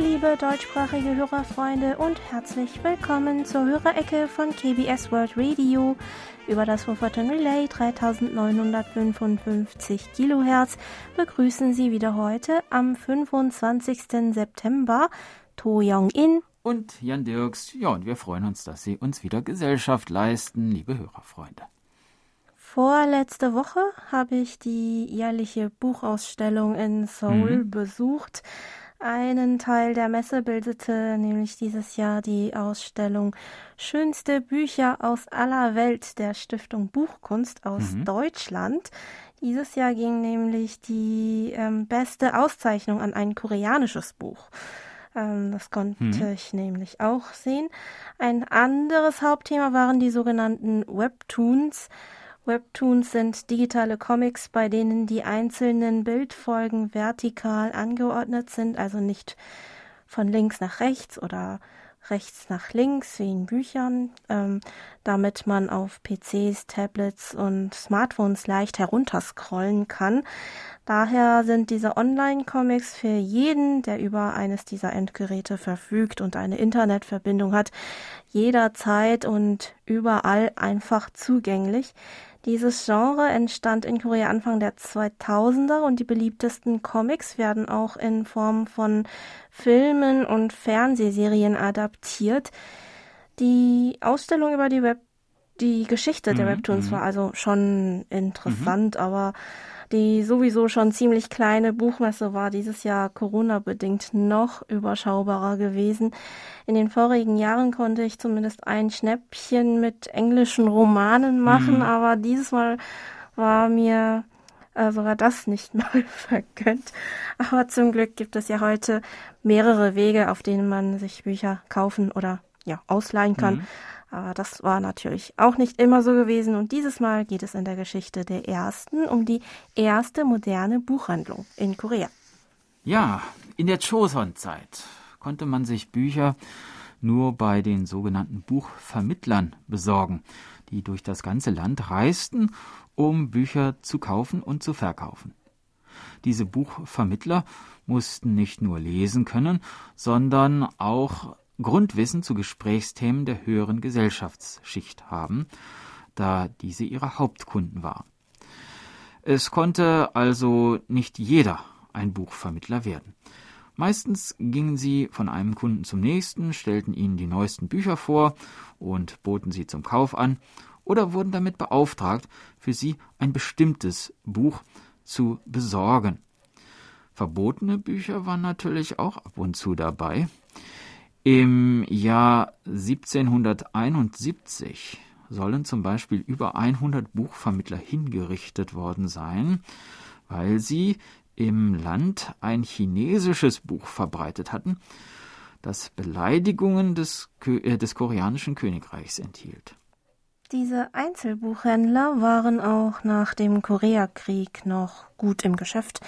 Liebe deutschsprachige Hörerfreunde und herzlich willkommen zur Hörerecke von KBS World Radio über das Wofferton Relay 3955 Kilohertz begrüßen Sie wieder heute am 25. September To Young-in und Jan Dirks. Ja, und wir freuen uns, dass Sie uns wieder Gesellschaft leisten, liebe Hörerfreunde. Vorletzte Woche habe ich die jährliche Buchausstellung in Seoul mhm. besucht. Einen Teil der Messe bildete nämlich dieses Jahr die Ausstellung Schönste Bücher aus aller Welt der Stiftung Buchkunst aus mhm. Deutschland. Dieses Jahr ging nämlich die ähm, beste Auszeichnung an ein koreanisches Buch. Ähm, das konnte mhm. ich nämlich auch sehen. Ein anderes Hauptthema waren die sogenannten Webtoons. Webtoons sind digitale Comics, bei denen die einzelnen Bildfolgen vertikal angeordnet sind, also nicht von links nach rechts oder rechts nach links wie in Büchern, ähm, damit man auf PCs, Tablets und Smartphones leicht herunterscrollen kann. Daher sind diese Online-Comics für jeden, der über eines dieser Endgeräte verfügt und eine Internetverbindung hat, jederzeit und überall einfach zugänglich. Dieses Genre entstand in Korea Anfang der 2000er und die beliebtesten Comics werden auch in Form von Filmen und Fernsehserien adaptiert. Die Ausstellung über die Web die Geschichte der mhm, Webtoons mhm. war also schon interessant, mhm. aber die sowieso schon ziemlich kleine Buchmesse war dieses Jahr Corona-bedingt noch überschaubarer gewesen. In den vorigen Jahren konnte ich zumindest ein Schnäppchen mit englischen Romanen machen, mhm. aber dieses Mal war mir äh, sogar das nicht mal vergönnt. Aber zum Glück gibt es ja heute mehrere Wege, auf denen man sich Bücher kaufen oder ja, ausleihen kann. Mhm. Aber das war natürlich auch nicht immer so gewesen und dieses Mal geht es in der Geschichte der ersten um die erste moderne Buchhandlung in Korea. Ja, in der Choson-Zeit konnte man sich Bücher nur bei den sogenannten Buchvermittlern besorgen, die durch das ganze Land reisten, um Bücher zu kaufen und zu verkaufen. Diese Buchvermittler mussten nicht nur lesen können, sondern auch Grundwissen zu Gesprächsthemen der höheren Gesellschaftsschicht haben, da diese ihre Hauptkunden waren. Es konnte also nicht jeder ein Buchvermittler werden. Meistens gingen sie von einem Kunden zum nächsten, stellten ihnen die neuesten Bücher vor und boten sie zum Kauf an oder wurden damit beauftragt, für sie ein bestimmtes Buch zu besorgen. Verbotene Bücher waren natürlich auch ab und zu dabei, im Jahr 1771 sollen zum Beispiel über 100 Buchvermittler hingerichtet worden sein, weil sie im Land ein chinesisches Buch verbreitet hatten, das Beleidigungen des, äh, des koreanischen Königreichs enthielt. Diese Einzelbuchhändler waren auch nach dem Koreakrieg noch gut im Geschäft,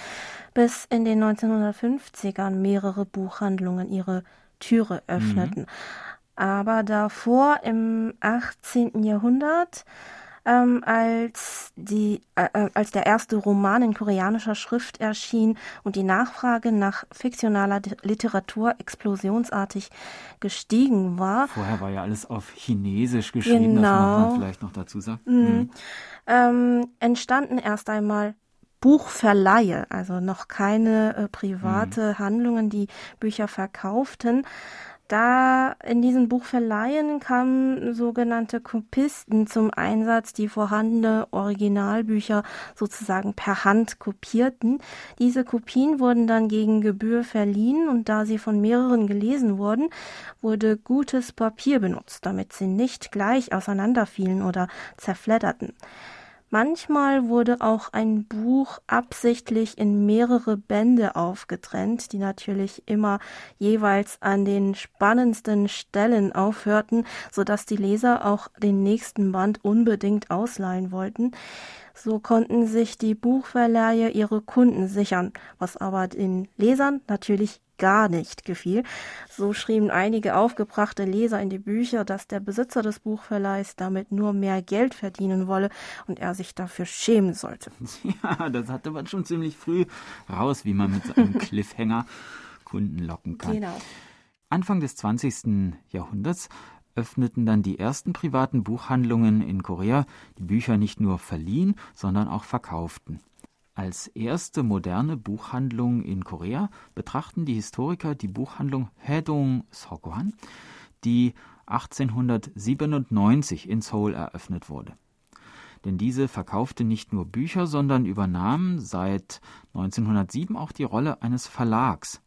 bis in den 1950ern mehrere Buchhandlungen ihre Türe öffneten. Mhm. Aber davor im 18. Jahrhundert, ähm, als, die, äh, äh, als der erste Roman in koreanischer Schrift erschien und die Nachfrage nach fiktionaler Literatur explosionsartig gestiegen war. Vorher war ja alles auf Chinesisch geschrieben, genau. das muss man vielleicht noch dazu sagen. Mhm. Mhm. Ähm, entstanden erst einmal Buchverleihe, also noch keine äh, private mhm. Handlungen, die Bücher verkauften. Da in diesen Buchverleihen kamen sogenannte Kopisten zum Einsatz, die vorhandene Originalbücher sozusagen per Hand kopierten. Diese Kopien wurden dann gegen Gebühr verliehen und da sie von mehreren gelesen wurden, wurde gutes Papier benutzt, damit sie nicht gleich auseinanderfielen oder zerfledderten. Manchmal wurde auch ein Buch absichtlich in mehrere Bände aufgetrennt, die natürlich immer jeweils an den spannendsten Stellen aufhörten, so dass die Leser auch den nächsten Band unbedingt ausleihen wollten. So konnten sich die Buchverleihe ihre Kunden sichern, was aber den Lesern natürlich gar nicht gefiel. So schrieben einige aufgebrachte Leser in die Bücher, dass der Besitzer des Buchverleihs damit nur mehr Geld verdienen wolle und er sich dafür schämen sollte. Ja, das hatte man schon ziemlich früh raus, wie man mit einem Cliffhanger Kunden locken kann. Genau. Anfang des 20. Jahrhunderts öffneten dann die ersten privaten Buchhandlungen in Korea, die Bücher nicht nur verliehen, sondern auch verkauften. Als erste moderne Buchhandlung in Korea betrachten die Historiker die Buchhandlung Haedong Sogwan, die 1897 in Seoul eröffnet wurde. Denn diese verkaufte nicht nur Bücher, sondern übernahm seit 1907 auch die Rolle eines Verlags.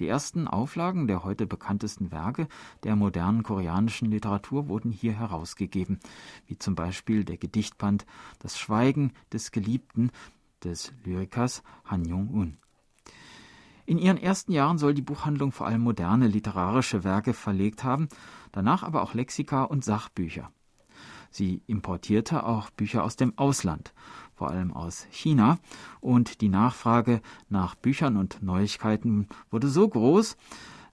Die ersten Auflagen der heute bekanntesten Werke der modernen koreanischen Literatur wurden hier herausgegeben, wie zum Beispiel der Gedichtband Das Schweigen des Geliebten des Lyrikers Han Jong-un. In ihren ersten Jahren soll die Buchhandlung vor allem moderne literarische Werke verlegt haben, danach aber auch Lexika und Sachbücher. Sie importierte auch Bücher aus dem Ausland, vor allem aus China, und die Nachfrage nach Büchern und Neuigkeiten wurde so groß,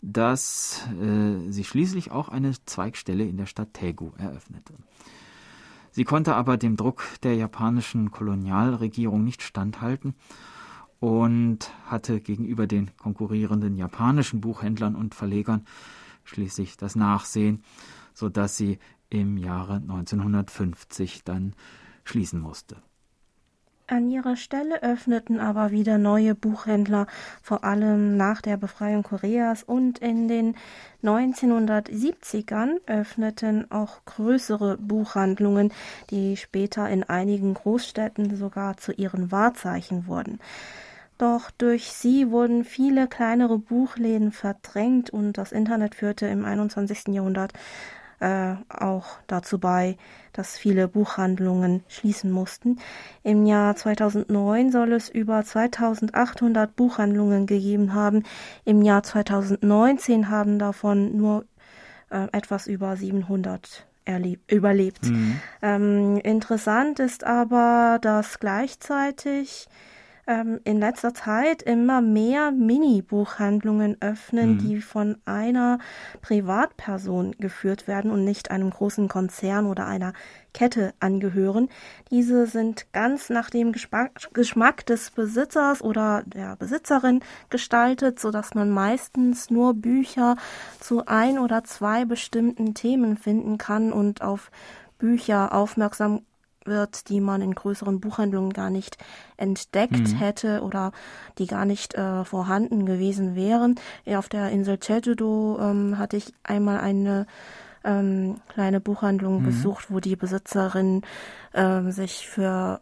dass äh, sie schließlich auch eine Zweigstelle in der Stadt Taegu eröffnete. Sie konnte aber dem Druck der japanischen Kolonialregierung nicht standhalten und hatte gegenüber den konkurrierenden japanischen Buchhändlern und Verlegern schließlich das Nachsehen, so dass sie im Jahre 1950 dann schließen musste. An ihrer Stelle öffneten aber wieder neue Buchhändler, vor allem nach der Befreiung Koreas und in den 1970ern öffneten auch größere Buchhandlungen, die später in einigen Großstädten sogar zu ihren Wahrzeichen wurden. Doch durch sie wurden viele kleinere Buchläden verdrängt und das Internet führte im 21. Jahrhundert äh, auch dazu bei, dass viele Buchhandlungen schließen mussten. Im Jahr 2009 soll es über 2800 Buchhandlungen gegeben haben. Im Jahr 2019 haben davon nur äh, etwas über 700 überlebt. Mhm. Ähm, interessant ist aber, dass gleichzeitig ähm, in letzter Zeit immer mehr Mini-Buchhandlungen öffnen, mhm. die von einer Privatperson geführt werden und nicht einem großen Konzern oder einer Kette angehören. Diese sind ganz nach dem Geschmack des Besitzers oder der Besitzerin gestaltet, so dass man meistens nur Bücher zu ein oder zwei bestimmten Themen finden kann und auf Bücher aufmerksam wird, die man in größeren Buchhandlungen gar nicht entdeckt mhm. hätte oder die gar nicht äh, vorhanden gewesen wären. Auf der Insel Jeju-do ähm, hatte ich einmal eine ähm, kleine Buchhandlung mhm. besucht, wo die Besitzerin ähm, sich für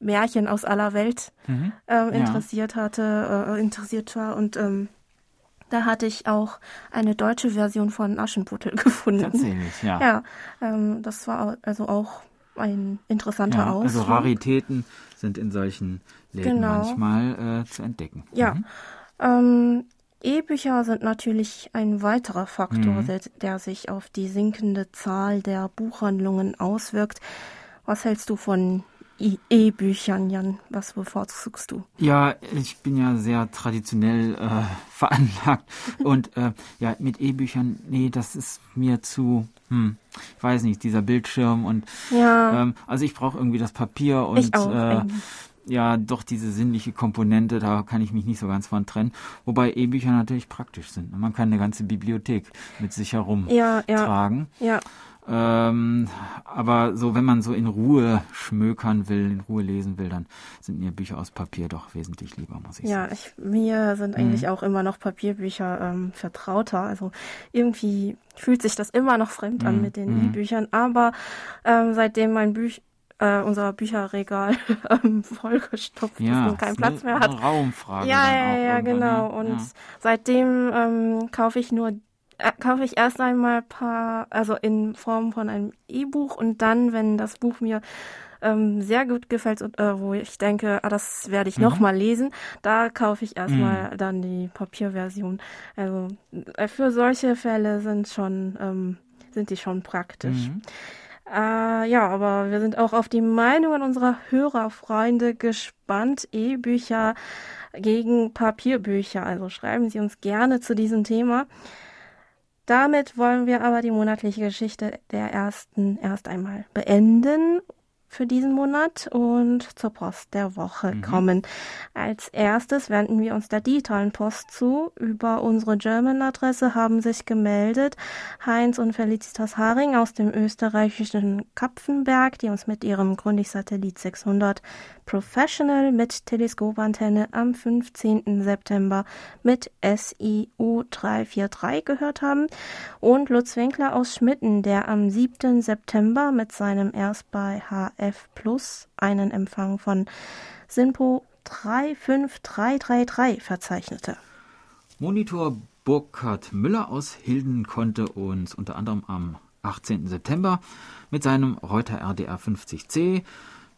Märchen aus aller Welt mhm. ähm, interessiert ja. hatte, äh, interessiert war und ähm, da hatte ich auch eine deutsche Version von Aschenputtel gefunden. Tatsächlich, ja. Ja, ähm, das war also auch ein interessanter ja, Ausdruck. Also Raritäten sind in solchen Läden genau. manchmal äh, zu entdecken. Ja. Mhm. Ähm, E-Bücher sind natürlich ein weiterer Faktor, mhm. der, der sich auf die sinkende Zahl der Buchhandlungen auswirkt. Was hältst du von E-Büchern, Jan? Was bevorzugst du? Ja, ich bin ja sehr traditionell äh, veranlagt. Und äh, ja, mit E-Büchern, nee, das ist mir zu, hm, ich weiß nicht, dieser Bildschirm und ja. ähm, also ich brauche irgendwie das Papier und äh, ja, doch diese sinnliche Komponente, da kann ich mich nicht so ganz von trennen. Wobei E-Bücher natürlich praktisch sind. Man kann eine ganze Bibliothek mit sich herumtragen. Ja, ja. ja. Ähm, aber so, wenn man so in Ruhe schmökern will, in Ruhe lesen will, dann sind mir Bücher aus Papier doch wesentlich lieber, muss ich ja, sagen. Ja, mir sind eigentlich mhm. auch immer noch Papierbücher ähm, vertrauter. Also irgendwie fühlt sich das immer noch fremd mhm. an mit den mhm. E-Büchern. Aber ähm, seitdem mein Büch äh, unser Bücherregal ähm, vollgestopft ja, ist und keinen Platz mehr hat. Raumfrage. Ja, ja, ja, genau. Ne? Und ja. seitdem ähm, kaufe ich nur kaufe ich erst einmal paar, also in Form von einem E-Buch und dann, wenn das Buch mir ähm, sehr gut gefällt und äh, wo ich denke, ah, das werde ich mhm. noch mal lesen, da kaufe ich erstmal mhm. dann die Papierversion. Also äh, für solche Fälle sind schon ähm, sind die schon praktisch. Mhm. Äh, ja, aber wir sind auch auf die Meinungen unserer Hörerfreunde gespannt. E-Bücher gegen Papierbücher. Also schreiben Sie uns gerne zu diesem Thema. Damit wollen wir aber die monatliche Geschichte der ersten erst einmal beenden. für diesen Monat und zur Post der Woche mhm. kommen. Als erstes wenden wir uns der digitalen Post zu. Über unsere German-Adresse haben sich gemeldet Heinz und Felicitas Haring aus dem österreichischen Kapfenberg, die uns mit ihrem Grundig-Satellit 600 Professional mit Teleskopantenne am 15. September mit SIU 343 gehört haben und Lutz Winkler aus Schmitten, der am 7. September mit seinem erst bei HF Plus einen Empfang von SINPO 35333 verzeichnete. Monitor Burkhard Müller aus Hilden konnte uns unter anderem am 18. September mit seinem Reuter RDR 50C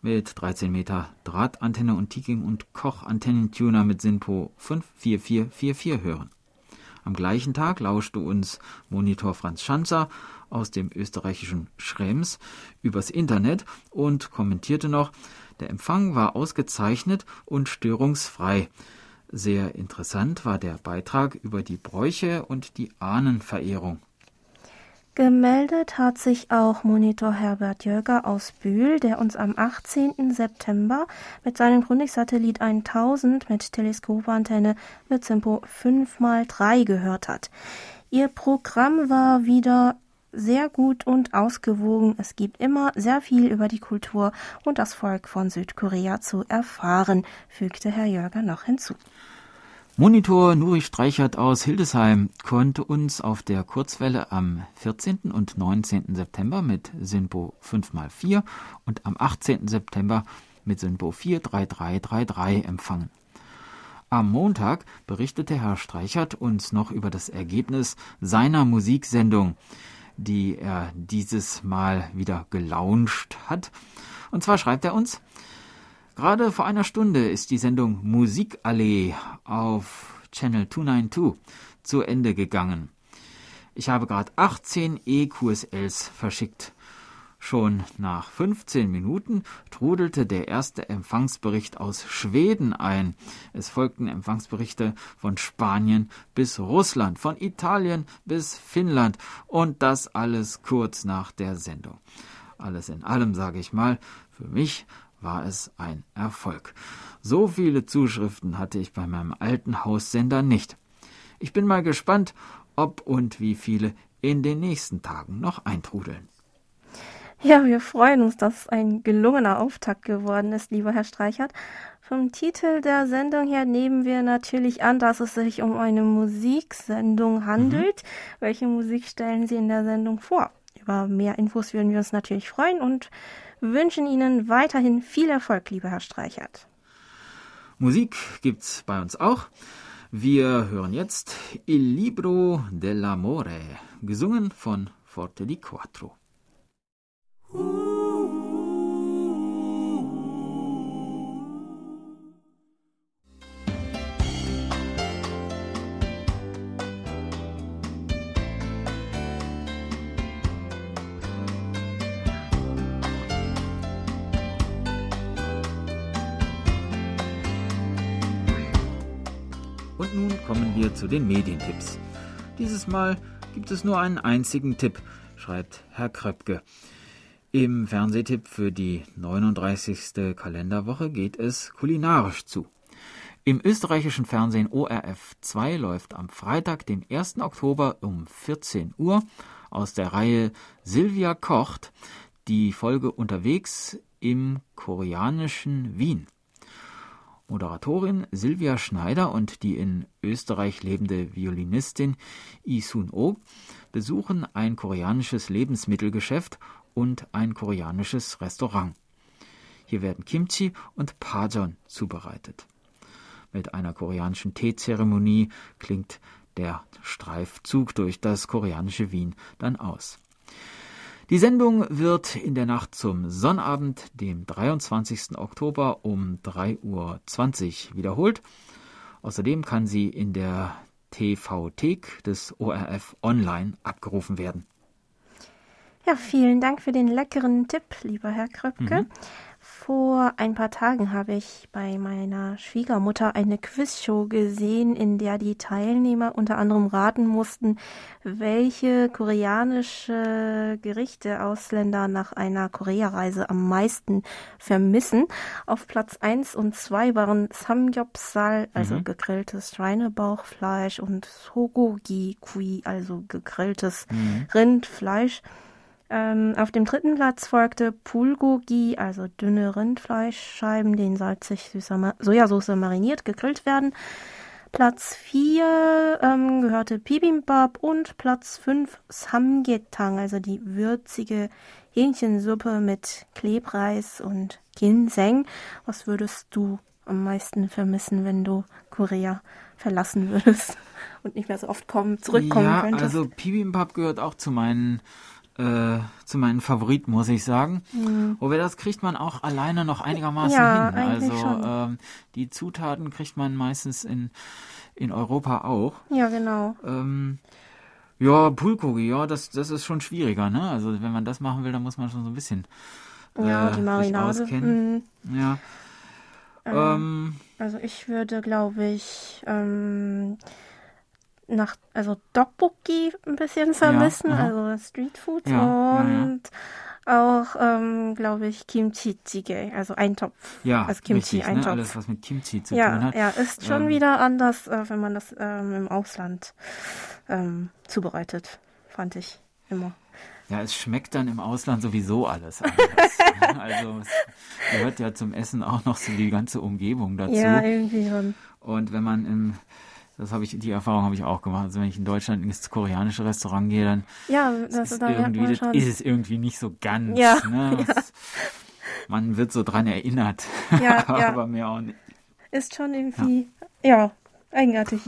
mit 13 Meter Drahtantenne und Tiking und Koch Antennentuner mit SINPO 54444 hören. Am gleichen Tag lauschte uns Monitor Franz Schanzer aus dem österreichischen Schrems übers Internet und kommentierte noch, der Empfang war ausgezeichnet und störungsfrei. Sehr interessant war der Beitrag über die Bräuche und die Ahnenverehrung. Gemeldet hat sich auch Monitor Herbert Jöger aus Bühl, der uns am 18. September mit seinem Grundig-Satellit 1000 mit Teleskopantenne mit Tempo 5x3 gehört hat. Ihr Programm war wieder sehr gut und ausgewogen. Es gibt immer sehr viel über die Kultur und das Volk von Südkorea zu erfahren, fügte Herr Jörger noch hinzu. Monitor Nuri Streichert aus Hildesheim konnte uns auf der Kurzwelle am 14. und 19. September mit Sinpo 5x4 und am 18. September mit Sinpo 43333 empfangen. Am Montag berichtete Herr Streichert uns noch über das Ergebnis seiner Musiksendung, die er dieses Mal wieder gelauncht hat. Und zwar schreibt er uns, Gerade vor einer Stunde ist die Sendung Musikallee auf Channel 292 zu Ende gegangen. Ich habe gerade 18 EQSLs verschickt. Schon nach 15 Minuten trudelte der erste Empfangsbericht aus Schweden ein. Es folgten Empfangsberichte von Spanien bis Russland, von Italien bis Finnland und das alles kurz nach der Sendung. Alles in allem sage ich mal, für mich war es ein Erfolg. So viele Zuschriften hatte ich bei meinem alten Haussender nicht. Ich bin mal gespannt, ob und wie viele in den nächsten Tagen noch eintrudeln. Ja, wir freuen uns, dass es ein gelungener Auftakt geworden ist, lieber Herr Streichert. Vom Titel der Sendung her nehmen wir natürlich an, dass es sich um eine Musiksendung handelt. Mhm. Welche Musik stellen Sie in der Sendung vor? Über mehr Infos würden wir uns natürlich freuen und wünschen Ihnen weiterhin viel Erfolg, lieber Herr Streichert. Musik gibt's bei uns auch. Wir hören jetzt Il Libro dell'Amore, gesungen von Forte di Quattro. Uh. Kommen wir zu den Medientipps. Dieses Mal gibt es nur einen einzigen Tipp, schreibt Herr Kröpke. Im Fernsehtipp für die 39. Kalenderwoche geht es kulinarisch zu. Im österreichischen Fernsehen ORF 2 läuft am Freitag, den 1. Oktober um 14 Uhr aus der Reihe Silvia kocht die Folge unterwegs im koreanischen Wien. Moderatorin Silvia Schneider und die in Österreich lebende Violinistin Isun Oh besuchen ein koreanisches Lebensmittelgeschäft und ein koreanisches Restaurant. Hier werden Kimchi und Pajeon zubereitet. Mit einer koreanischen Teezeremonie klingt der Streifzug durch das koreanische Wien dann aus. Die Sendung wird in der Nacht zum Sonnabend, dem 23. Oktober um 3.20 Uhr wiederholt. Außerdem kann sie in der TV-Thek des ORF online abgerufen werden. Ja, vielen Dank für den leckeren Tipp, lieber Herr Kröpke. Mhm. Vor ein paar Tagen habe ich bei meiner Schwiegermutter eine Quizshow gesehen, in der die Teilnehmer unter anderem raten mussten, welche koreanische Gerichte Ausländer nach einer Koreareise am meisten vermissen. Auf Platz 1 und 2 waren Samgyeopsal, also mhm. gegrilltes Schweinebauchfleisch und Sogogi Kui, also gegrilltes mhm. Rindfleisch. Ähm, auf dem dritten Platz folgte Pulgogi, also dünne Rindfleischscheiben, die in salzig süßer Ma Sojasauce mariniert gegrillt werden. Platz 4 ähm, gehörte Bibimbap und Platz 5 Samgetang, also die würzige Hähnchensuppe mit Klebreis und Ginseng. Was würdest du am meisten vermissen, wenn du Korea verlassen würdest und nicht mehr so oft kommen, zurückkommen ja, könntest? Also Bibimbap gehört auch zu meinen äh, zu meinen Favoriten, muss ich sagen. Mhm. Wobei das kriegt man auch alleine noch einigermaßen ja, hin. Also ähm, die Zutaten kriegt man meistens in, in Europa auch. Ja, genau. Ähm, ja, Pulkogi, ja, das, das ist schon schwieriger, ne? Also wenn man das machen will, dann muss man schon so ein bisschen äh, ja, die Marinade. Mhm. Ja. Ähm, ähm, also ich würde, glaube ich, ähm, nach, also Dokboki ein bisschen vermissen, ja, also Streetfood ja, und ja, auch, ähm, glaube ich, Kimchi Jjigae, also Eintopf. Ja, also Kimchi, richtig, ne? Eintopf. Ne? Alles, was mit Kimchi zu tun hat. Ja, ist schon ähm, wieder anders, äh, wenn man das ähm, im Ausland ähm, zubereitet, fand ich immer. Ja, es schmeckt dann im Ausland sowieso alles anders. also es gehört ja zum Essen auch noch so die ganze Umgebung dazu. Ja, irgendwie schon. Und wenn man im das habe ich, die Erfahrung habe ich auch gemacht. Also wenn ich in Deutschland ins koreanische Restaurant gehe, dann ja, das, ist, da irgendwie, das ist es irgendwie nicht so ganz. Ja, ne? ja. Man wird so dran erinnert, ja, aber mehr auch nicht. Ist schon irgendwie, ja, ja eigenartig.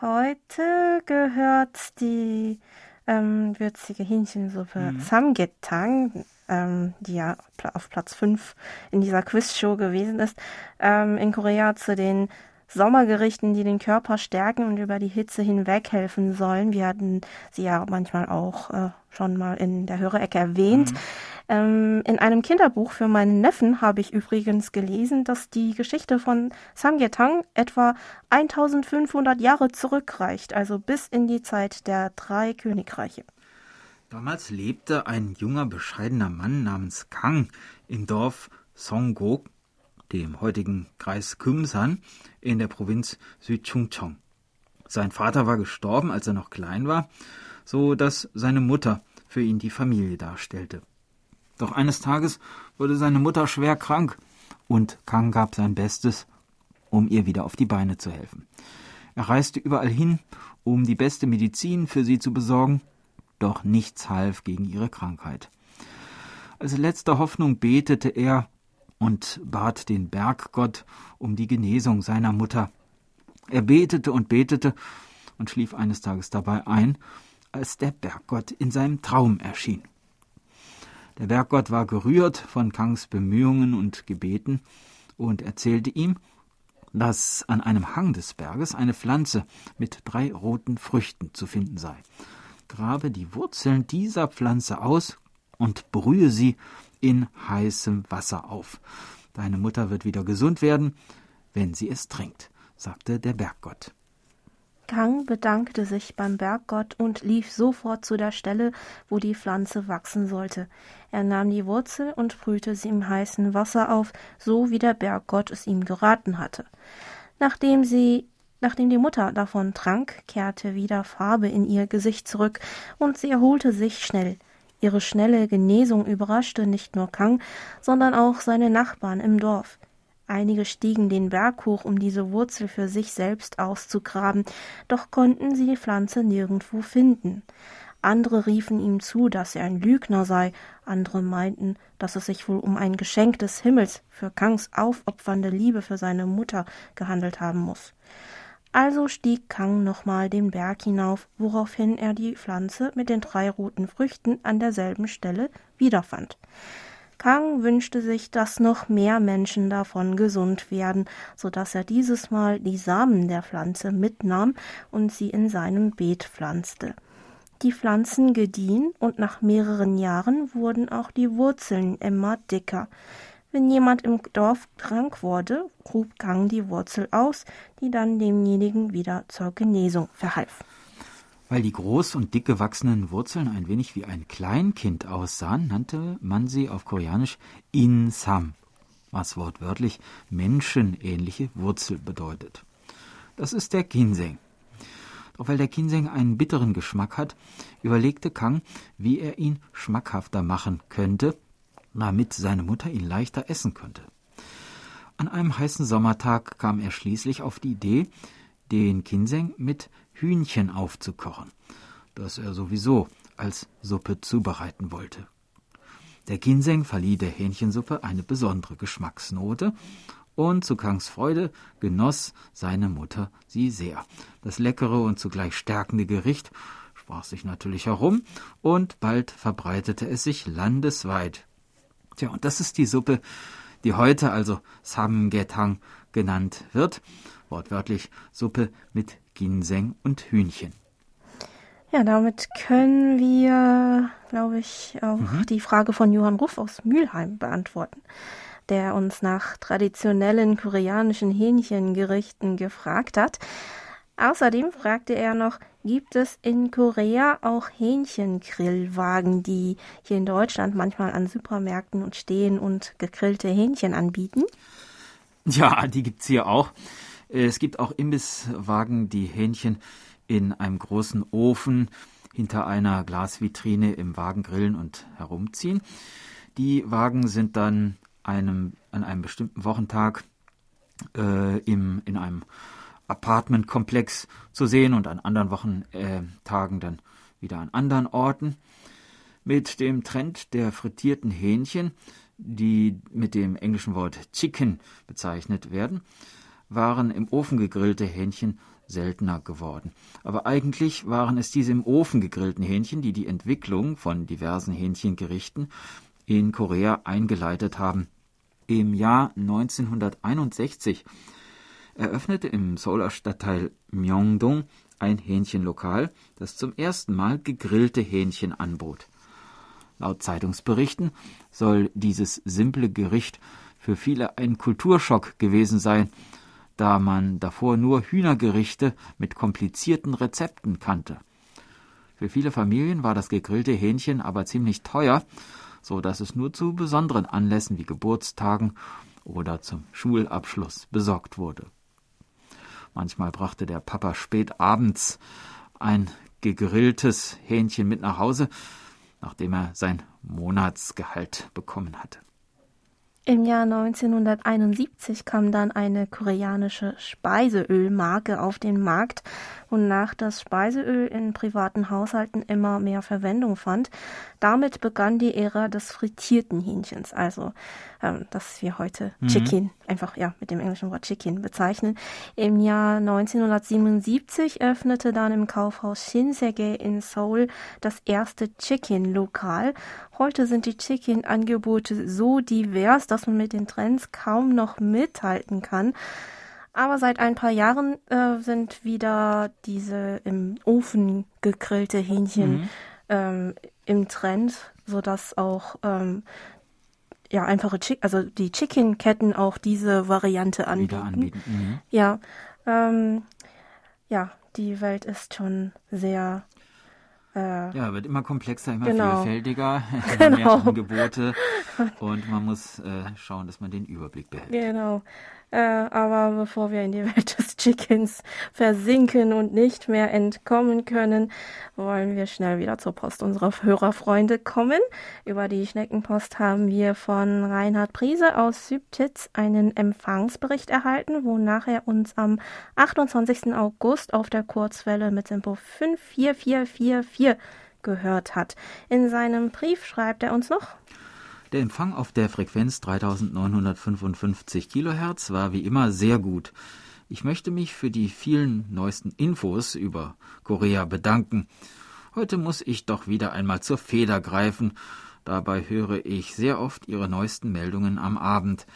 Heute gehört die ähm, würzige Hähnchensuppe mhm. Samgetang, ähm, die ja auf Platz 5 in dieser Quizshow gewesen ist, ähm, in Korea zu den Sommergerichten, die den Körper stärken und über die Hitze hinweg helfen sollen. Wir hatten sie ja manchmal auch äh, schon mal in der Hörerecke erwähnt. Mhm. Ähm, in einem Kinderbuch für meinen Neffen habe ich übrigens gelesen, dass die Geschichte von Samgyetang etwa 1500 Jahre zurückreicht, also bis in die Zeit der drei Königreiche. Damals lebte ein junger, bescheidener Mann namens Kang im Dorf Songgok dem heutigen Kreis Kümsan in der Provinz Südchungcheong. Sein Vater war gestorben, als er noch klein war, so dass seine Mutter für ihn die Familie darstellte. Doch eines Tages wurde seine Mutter schwer krank und Kang gab sein Bestes, um ihr wieder auf die Beine zu helfen. Er reiste überall hin, um die beste Medizin für sie zu besorgen, doch nichts half gegen ihre Krankheit. Als letzte Hoffnung betete er, und bat den Berggott um die Genesung seiner Mutter. Er betete und betete und schlief eines Tages dabei ein, als der Berggott in seinem Traum erschien. Der Berggott war gerührt von Kangs Bemühungen und Gebeten und erzählte ihm, dass an einem Hang des Berges eine Pflanze mit drei roten Früchten zu finden sei. Grabe die Wurzeln dieser Pflanze aus und brühe sie in heißem Wasser auf. Deine Mutter wird wieder gesund werden, wenn sie es trinkt, sagte der Berggott. Kang bedankte sich beim Berggott und lief sofort zu der Stelle, wo die Pflanze wachsen sollte. Er nahm die Wurzel und brühte sie im heißen Wasser auf, so wie der Berggott es ihm geraten hatte. Nachdem sie Nachdem die Mutter davon trank, kehrte wieder Farbe in ihr Gesicht zurück, und sie erholte sich schnell. Ihre schnelle Genesung überraschte nicht nur Kang, sondern auch seine Nachbarn im Dorf. Einige stiegen den Berg hoch, um diese Wurzel für sich selbst auszugraben, doch konnten sie die Pflanze nirgendwo finden. Andere riefen ihm zu, dass er ein Lügner sei, andere meinten, dass es sich wohl um ein Geschenk des Himmels für Kangs aufopfernde Liebe für seine Mutter gehandelt haben muss. Also stieg Kang nochmal den Berg hinauf, woraufhin er die Pflanze mit den drei roten Früchten an derselben Stelle wiederfand. Kang wünschte sich, dass noch mehr Menschen davon gesund werden, so dass er dieses Mal die Samen der Pflanze mitnahm und sie in seinem Beet pflanzte. Die Pflanzen gediehen und nach mehreren Jahren wurden auch die Wurzeln immer dicker. Wenn jemand im Dorf krank wurde, grub Gang die Wurzel aus, die dann demjenigen wieder zur Genesung verhalf. Weil die groß und dick gewachsenen Wurzeln ein wenig wie ein Kleinkind aussahen, nannte man sie auf Koreanisch Insam, was wortwörtlich menschenähnliche Wurzel bedeutet. Das ist der Ginseng. Doch weil der Ginseng einen bitteren Geschmack hat, überlegte Kang, wie er ihn schmackhafter machen könnte, damit seine Mutter ihn leichter essen könnte. An einem heißen Sommertag kam er schließlich auf die Idee, den Ginseng mit Hühnchen aufzukochen, das er sowieso als Suppe zubereiten wollte. Der Ginseng verlieh der Hähnchensuppe eine besondere Geschmacksnote, und zu Kangs Freude genoss seine Mutter sie sehr. Das leckere und zugleich stärkende Gericht sprach sich natürlich herum, und bald verbreitete es sich landesweit. Tja, und das ist die Suppe, die heute also Samgetang genannt wird, wortwörtlich Suppe mit Ginseng und Hühnchen. Ja, damit können wir, glaube ich, auch mhm. die Frage von Johann Ruff aus Mülheim beantworten, der uns nach traditionellen koreanischen Hähnchengerichten gefragt hat. Außerdem fragte er noch, gibt es in Korea auch Hähnchengrillwagen, die hier in Deutschland manchmal an Supermärkten und stehen und gegrillte Hähnchen anbieten? Ja, die gibt's hier auch. Es gibt auch Imbisswagen, die Hähnchen in einem großen Ofen hinter einer Glasvitrine im Wagen grillen und herumziehen. Die Wagen sind dann einem, an einem bestimmten Wochentag äh, im, in einem Apartmentkomplex zu sehen und an anderen Wochentagen dann wieder an anderen Orten. Mit dem Trend der frittierten Hähnchen, die mit dem englischen Wort Chicken bezeichnet werden, waren im Ofen gegrillte Hähnchen seltener geworden. Aber eigentlich waren es diese im Ofen gegrillten Hähnchen, die die Entwicklung von diversen Hähnchengerichten in Korea eingeleitet haben. Im Jahr 1961 eröffnete im Seouler Stadtteil Myeongdong ein Hähnchenlokal, das zum ersten Mal gegrillte Hähnchen anbot. Laut Zeitungsberichten soll dieses simple Gericht für viele ein Kulturschock gewesen sein, da man davor nur Hühnergerichte mit komplizierten Rezepten kannte. Für viele Familien war das gegrillte Hähnchen aber ziemlich teuer, so dass es nur zu besonderen Anlässen wie Geburtstagen oder zum Schulabschluss besorgt wurde. Manchmal brachte der Papa spät abends ein gegrilltes Hähnchen mit nach Hause, nachdem er sein Monatsgehalt bekommen hatte. Im Jahr 1971 kam dann eine koreanische Speiseölmarke auf den Markt, wonach das Speiseöl in privaten Haushalten immer mehr Verwendung fand. Damit begann die Ära des frittierten Hähnchens, also ähm, das wir heute mhm. Chicken, einfach ja mit dem englischen Wort Chicken bezeichnen. Im Jahr 1977 öffnete dann im Kaufhaus Shinsegae in Seoul das erste Chicken-Lokal. Heute sind die Chicken-Angebote so divers, dass man mit den Trends kaum noch mithalten kann. Aber seit ein paar Jahren äh, sind wieder diese im Ofen gegrillte Hähnchen mhm. ähm, im Trend, sodass auch ähm, ja einfache Chick also die Chicken-Ketten auch diese Variante anbieten. Wieder anbieten. Mhm. Ja, ähm, ja, die Welt ist schon sehr äh, ja, wird immer komplexer, immer genau. vielfältiger, immer genau. mehr Angebote und man muss äh, schauen, dass man den Überblick behält. Genau. Äh, aber bevor wir in die Welt des Chickens versinken und nicht mehr entkommen können, wollen wir schnell wieder zur Post unserer Hörerfreunde kommen. Über die Schneckenpost haben wir von Reinhard Priese aus Sübtitz einen Empfangsbericht erhalten, wonach er uns am 28. August auf der Kurzwelle mit Tempo 54444 gehört hat. In seinem Brief schreibt er uns noch, der Empfang auf der Frequenz 3955 kHz war wie immer sehr gut. Ich möchte mich für die vielen neuesten Infos über Korea bedanken. Heute muss ich doch wieder einmal zur Feder greifen. Dabei höre ich sehr oft Ihre neuesten Meldungen am Abend.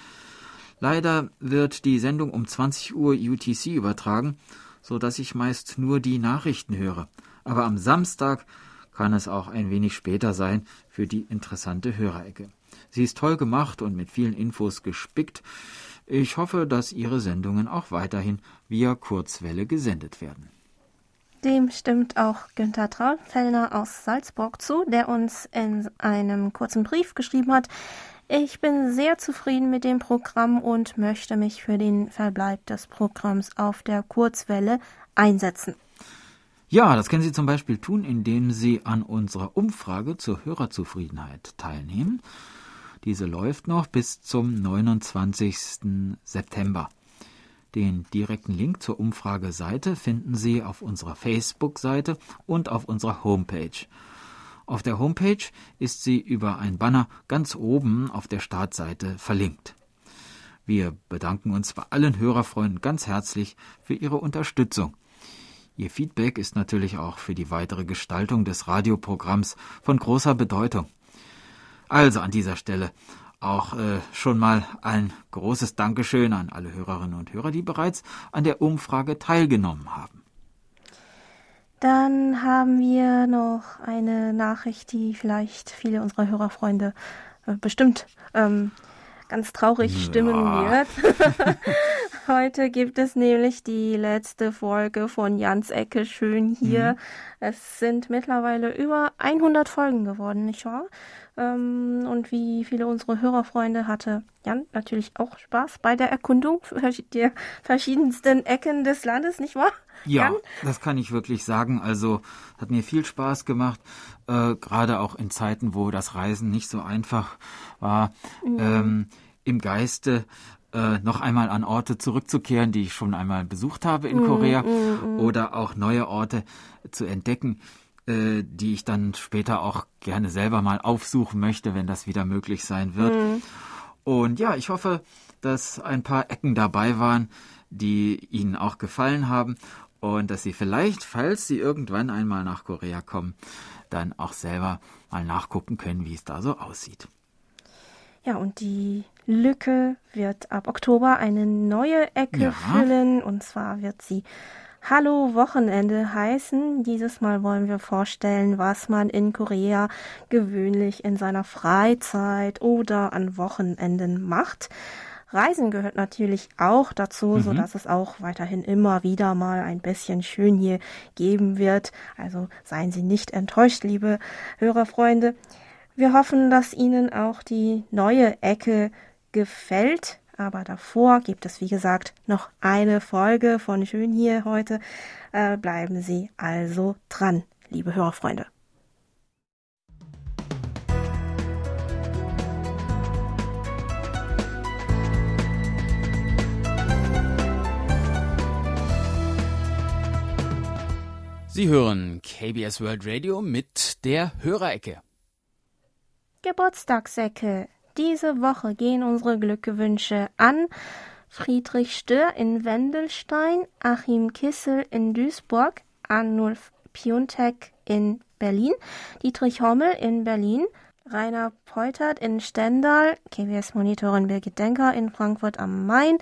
Leider wird die Sendung um 20 Uhr UTC übertragen, so dass ich meist nur die Nachrichten höre. Aber am Samstag kann es auch ein wenig später sein für die interessante Hörerecke. Sie ist toll gemacht und mit vielen Infos gespickt. Ich hoffe, dass Ihre Sendungen auch weiterhin via Kurzwelle gesendet werden. Dem stimmt auch Günther Traunfellner aus Salzburg zu, der uns in einem kurzen Brief geschrieben hat, ich bin sehr zufrieden mit dem Programm und möchte mich für den Verbleib des Programms auf der Kurzwelle einsetzen. Ja, das können Sie zum Beispiel tun, indem Sie an unserer Umfrage zur Hörerzufriedenheit teilnehmen. Diese läuft noch bis zum 29. September. Den direkten Link zur Umfrageseite finden Sie auf unserer Facebook-Seite und auf unserer Homepage. Auf der Homepage ist sie über ein Banner ganz oben auf der Startseite verlinkt. Wir bedanken uns bei allen Hörerfreunden ganz herzlich für Ihre Unterstützung. Ihr Feedback ist natürlich auch für die weitere Gestaltung des Radioprogramms von großer Bedeutung. Also an dieser Stelle auch äh, schon mal ein großes Dankeschön an alle Hörerinnen und Hörer, die bereits an der Umfrage teilgenommen haben. Dann haben wir noch eine Nachricht, die vielleicht viele unserer Hörerfreunde äh, bestimmt ähm, ganz traurig ja. stimmen wird. Heute gibt es nämlich die letzte Folge von Jans Ecke schön hier. Mhm. Es sind mittlerweile über 100 Folgen geworden, nicht wahr? Ähm, und wie viele unserer Hörerfreunde hatte Jan natürlich auch Spaß bei der Erkundung der verschiedensten Ecken des Landes, nicht wahr? Ja, Jan? das kann ich wirklich sagen. Also hat mir viel Spaß gemacht, äh, gerade auch in Zeiten, wo das Reisen nicht so einfach war, mhm. ähm, im Geiste äh, noch einmal an Orte zurückzukehren, die ich schon einmal besucht habe in mhm, Korea, mhm, mhm. oder auch neue Orte zu entdecken äh, die ich dann später auch gerne selber mal aufsuchen möchte, wenn das wieder möglich sein wird. Mhm. Und ja, ich hoffe, dass ein paar Ecken dabei waren, die Ihnen auch gefallen haben und dass Sie vielleicht, falls Sie irgendwann einmal nach Korea kommen, dann auch selber mal nachgucken können, wie es da so aussieht. Ja, und die Lücke wird ab Oktober eine neue Ecke ja. füllen und zwar wird sie Hallo Wochenende heißen. Dieses Mal wollen wir vorstellen, was man in Korea gewöhnlich in seiner Freizeit oder an Wochenenden macht. Reisen gehört natürlich auch dazu, mhm. so dass es auch weiterhin immer wieder mal ein bisschen schön hier geben wird. Also seien Sie nicht enttäuscht, liebe Hörerfreunde. Wir hoffen, dass Ihnen auch die neue Ecke gefällt. Aber davor gibt es, wie gesagt, noch eine Folge von Schön hier heute. Äh, bleiben Sie also dran, liebe Hörerfreunde. Sie hören KBS World Radio mit der Hörerecke. Geburtstagsecke. Diese Woche gehen unsere Glückwünsche an Friedrich Stör in Wendelstein, Achim Kissel in Duisburg, Arnulf Piontek in Berlin, Dietrich Hommel in Berlin, Rainer Peutert in Stendal, KWS-Monitorin Birgit Denker in Frankfurt am Main,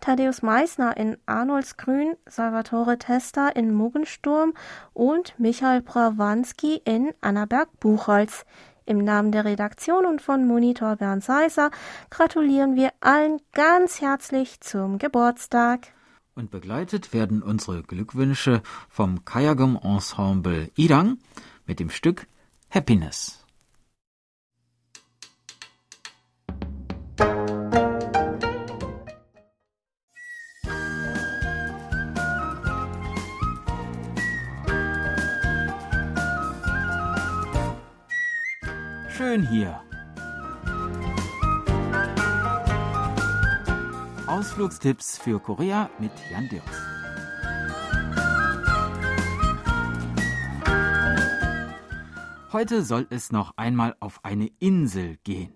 Thaddeus Meissner in Arnoldsgrün, Salvatore Testa in Muggensturm und Michael Brawanski in Annaberg-Buchholz. Im Namen der Redaktion und von Monitor Bernd Seiser gratulieren wir allen ganz herzlich zum Geburtstag. Und begleitet werden unsere Glückwünsche vom Kayagum Ensemble Irang mit dem Stück Happiness. Schön hier. Ausflugstipps für Korea mit Jan Dirks. Heute soll es noch einmal auf eine Insel gehen.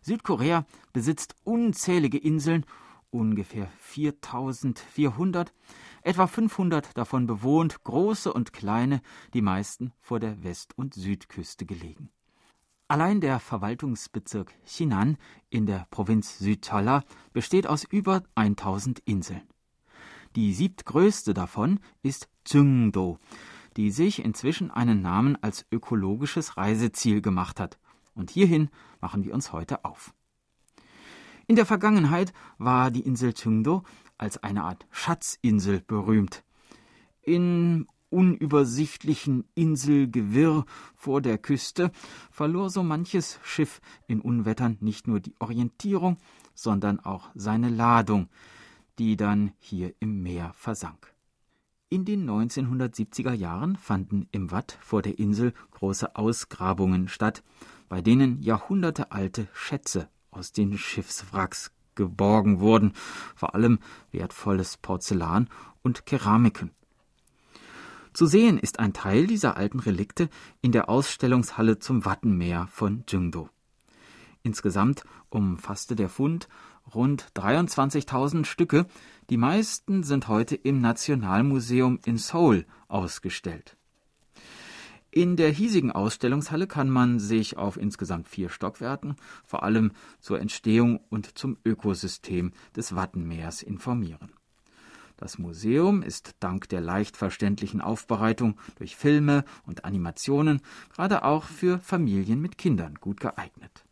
Südkorea besitzt unzählige Inseln, ungefähr 4400, etwa 500 davon bewohnt, große und kleine, die meisten vor der West- und Südküste gelegen. Allein der Verwaltungsbezirk Chinan in der Provinz Südcholla besteht aus über 1000 Inseln. Die siebtgrößte davon ist Zhengdo, die sich inzwischen einen Namen als ökologisches Reiseziel gemacht hat. Und hierhin machen wir uns heute auf. In der Vergangenheit war die Insel Chungdo als eine Art Schatzinsel berühmt. In unübersichtlichen Inselgewirr vor der Küste verlor so manches Schiff in Unwettern nicht nur die Orientierung, sondern auch seine Ladung, die dann hier im Meer versank. In den 1970er Jahren fanden im Watt vor der Insel große Ausgrabungen statt, bei denen jahrhundertealte Schätze aus den Schiffswracks geborgen wurden, vor allem wertvolles Porzellan und Keramiken. Zu sehen ist ein Teil dieser alten Relikte in der Ausstellungshalle zum Wattenmeer von Jingdo. Insgesamt umfasste der Fund rund 23.000 Stücke, die meisten sind heute im Nationalmuseum in Seoul ausgestellt. In der hiesigen Ausstellungshalle kann man sich auf insgesamt vier Stockwerken vor allem zur Entstehung und zum Ökosystem des Wattenmeers informieren. Das Museum ist dank der leicht verständlichen Aufbereitung durch Filme und Animationen gerade auch für Familien mit Kindern gut geeignet.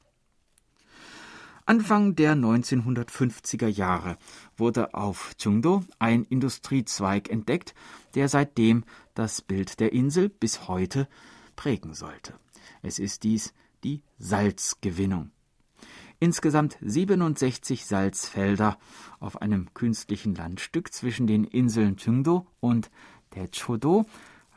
Anfang der 1950er Jahre wurde auf Chungdo ein Industriezweig entdeckt, der seitdem das Bild der Insel bis heute prägen sollte. Es ist dies die Salzgewinnung. Insgesamt 67 Salzfelder auf einem künstlichen Landstück zwischen den Inseln Chungdo und Techodo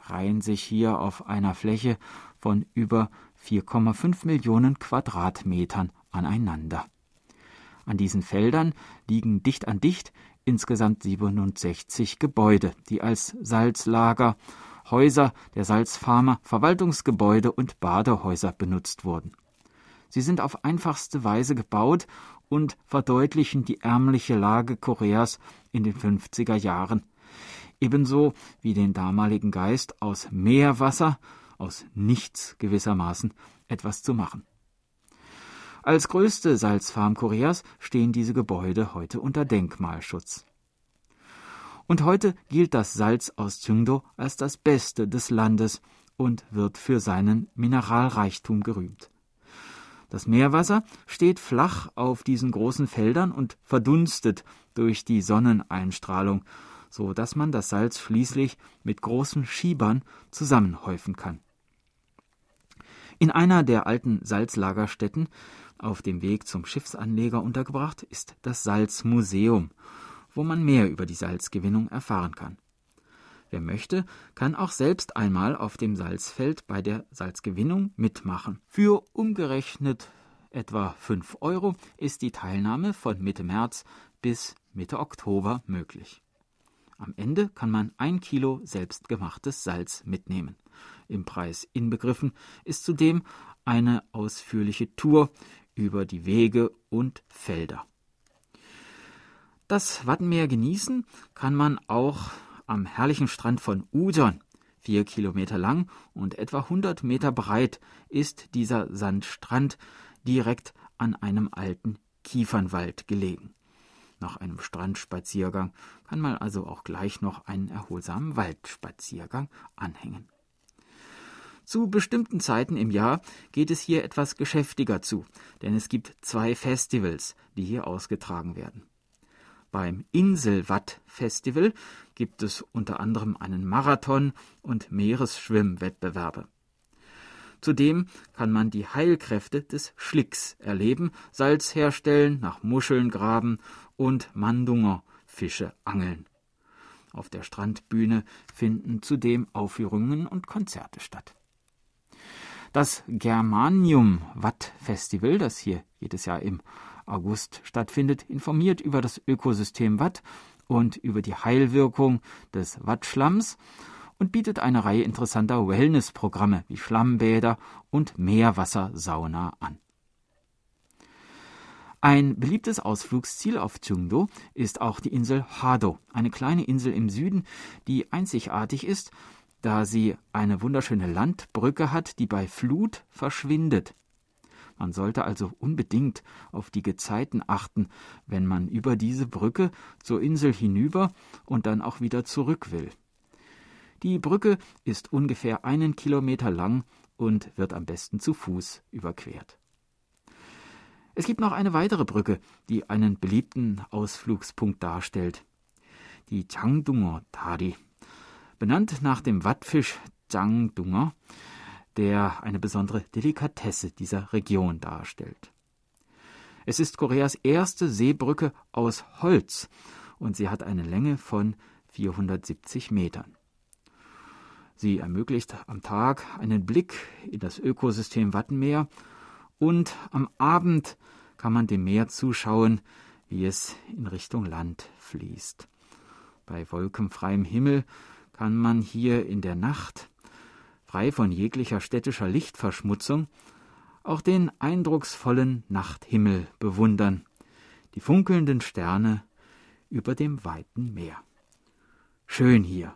reihen sich hier auf einer Fläche von über 4,5 Millionen Quadratmetern aneinander. An diesen Feldern liegen dicht an dicht insgesamt 67 Gebäude, die als Salzlager, Häuser der Salzfarmer, Verwaltungsgebäude und Badehäuser benutzt wurden. Sie sind auf einfachste Weise gebaut und verdeutlichen die ärmliche Lage Koreas in den 50er Jahren, ebenso wie den damaligen Geist, aus Meerwasser, aus nichts gewissermaßen, etwas zu machen. Als größte Salzfarm Koreas stehen diese Gebäude heute unter Denkmalschutz. Und heute gilt das Salz aus Chungdo als das Beste des Landes und wird für seinen Mineralreichtum gerühmt. Das Meerwasser steht flach auf diesen großen Feldern und verdunstet durch die Sonneneinstrahlung, so dass man das Salz schließlich mit großen Schiebern zusammenhäufen kann. In einer der alten Salzlagerstätten auf dem Weg zum Schiffsanleger untergebracht ist das Salzmuseum, wo man mehr über die Salzgewinnung erfahren kann. Wer möchte, kann auch selbst einmal auf dem Salzfeld bei der Salzgewinnung mitmachen. Für umgerechnet etwa 5 Euro ist die Teilnahme von Mitte März bis Mitte Oktober möglich. Am Ende kann man ein Kilo selbstgemachtes Salz mitnehmen. Im Preis inbegriffen ist zudem eine ausführliche Tour über die Wege und Felder. Das Wattenmeer genießen kann man auch am herrlichen Strand von Udon. Vier Kilometer lang und etwa 100 Meter breit ist dieser Sandstrand direkt an einem alten Kiefernwald gelegen. Nach einem Strandspaziergang kann man also auch gleich noch einen erholsamen Waldspaziergang anhängen. Zu bestimmten Zeiten im Jahr geht es hier etwas geschäftiger zu, denn es gibt zwei Festivals, die hier ausgetragen werden. Beim Inselwatt-Festival gibt es unter anderem einen Marathon und Meeresschwimmwettbewerbe. Zudem kann man die Heilkräfte des Schlicks erleben, Salz herstellen, nach Muscheln graben und Mandunger Fische angeln. Auf der Strandbühne finden zudem Aufführungen und Konzerte statt. Das Germanium Watt Festival, das hier jedes Jahr im August stattfindet, informiert über das Ökosystem Watt und über die Heilwirkung des Wattschlamms und bietet eine Reihe interessanter Wellnessprogramme wie Schlammbäder und Meerwassersauna an. Ein beliebtes Ausflugsziel auf Chungdo ist auch die Insel Hado, eine kleine Insel im Süden, die einzigartig ist, da sie eine wunderschöne Landbrücke hat, die bei Flut verschwindet. Man sollte also unbedingt auf die Gezeiten achten, wenn man über diese Brücke zur Insel hinüber und dann auch wieder zurück will. Die Brücke ist ungefähr einen Kilometer lang und wird am besten zu Fuß überquert. Es gibt noch eine weitere Brücke, die einen beliebten Ausflugspunkt darstellt. Die Changdunger Tari, benannt nach dem Wattfisch Changdunger, der eine besondere Delikatesse dieser Region darstellt. Es ist Koreas erste Seebrücke aus Holz und sie hat eine Länge von 470 Metern. Sie ermöglicht am Tag einen Blick in das Ökosystem Wattenmeer und am Abend kann man dem Meer zuschauen, wie es in Richtung Land fließt. Bei wolkenfreiem Himmel kann man hier in der Nacht, frei von jeglicher städtischer Lichtverschmutzung, auch den eindrucksvollen Nachthimmel bewundern, die funkelnden Sterne über dem weiten Meer. Schön hier.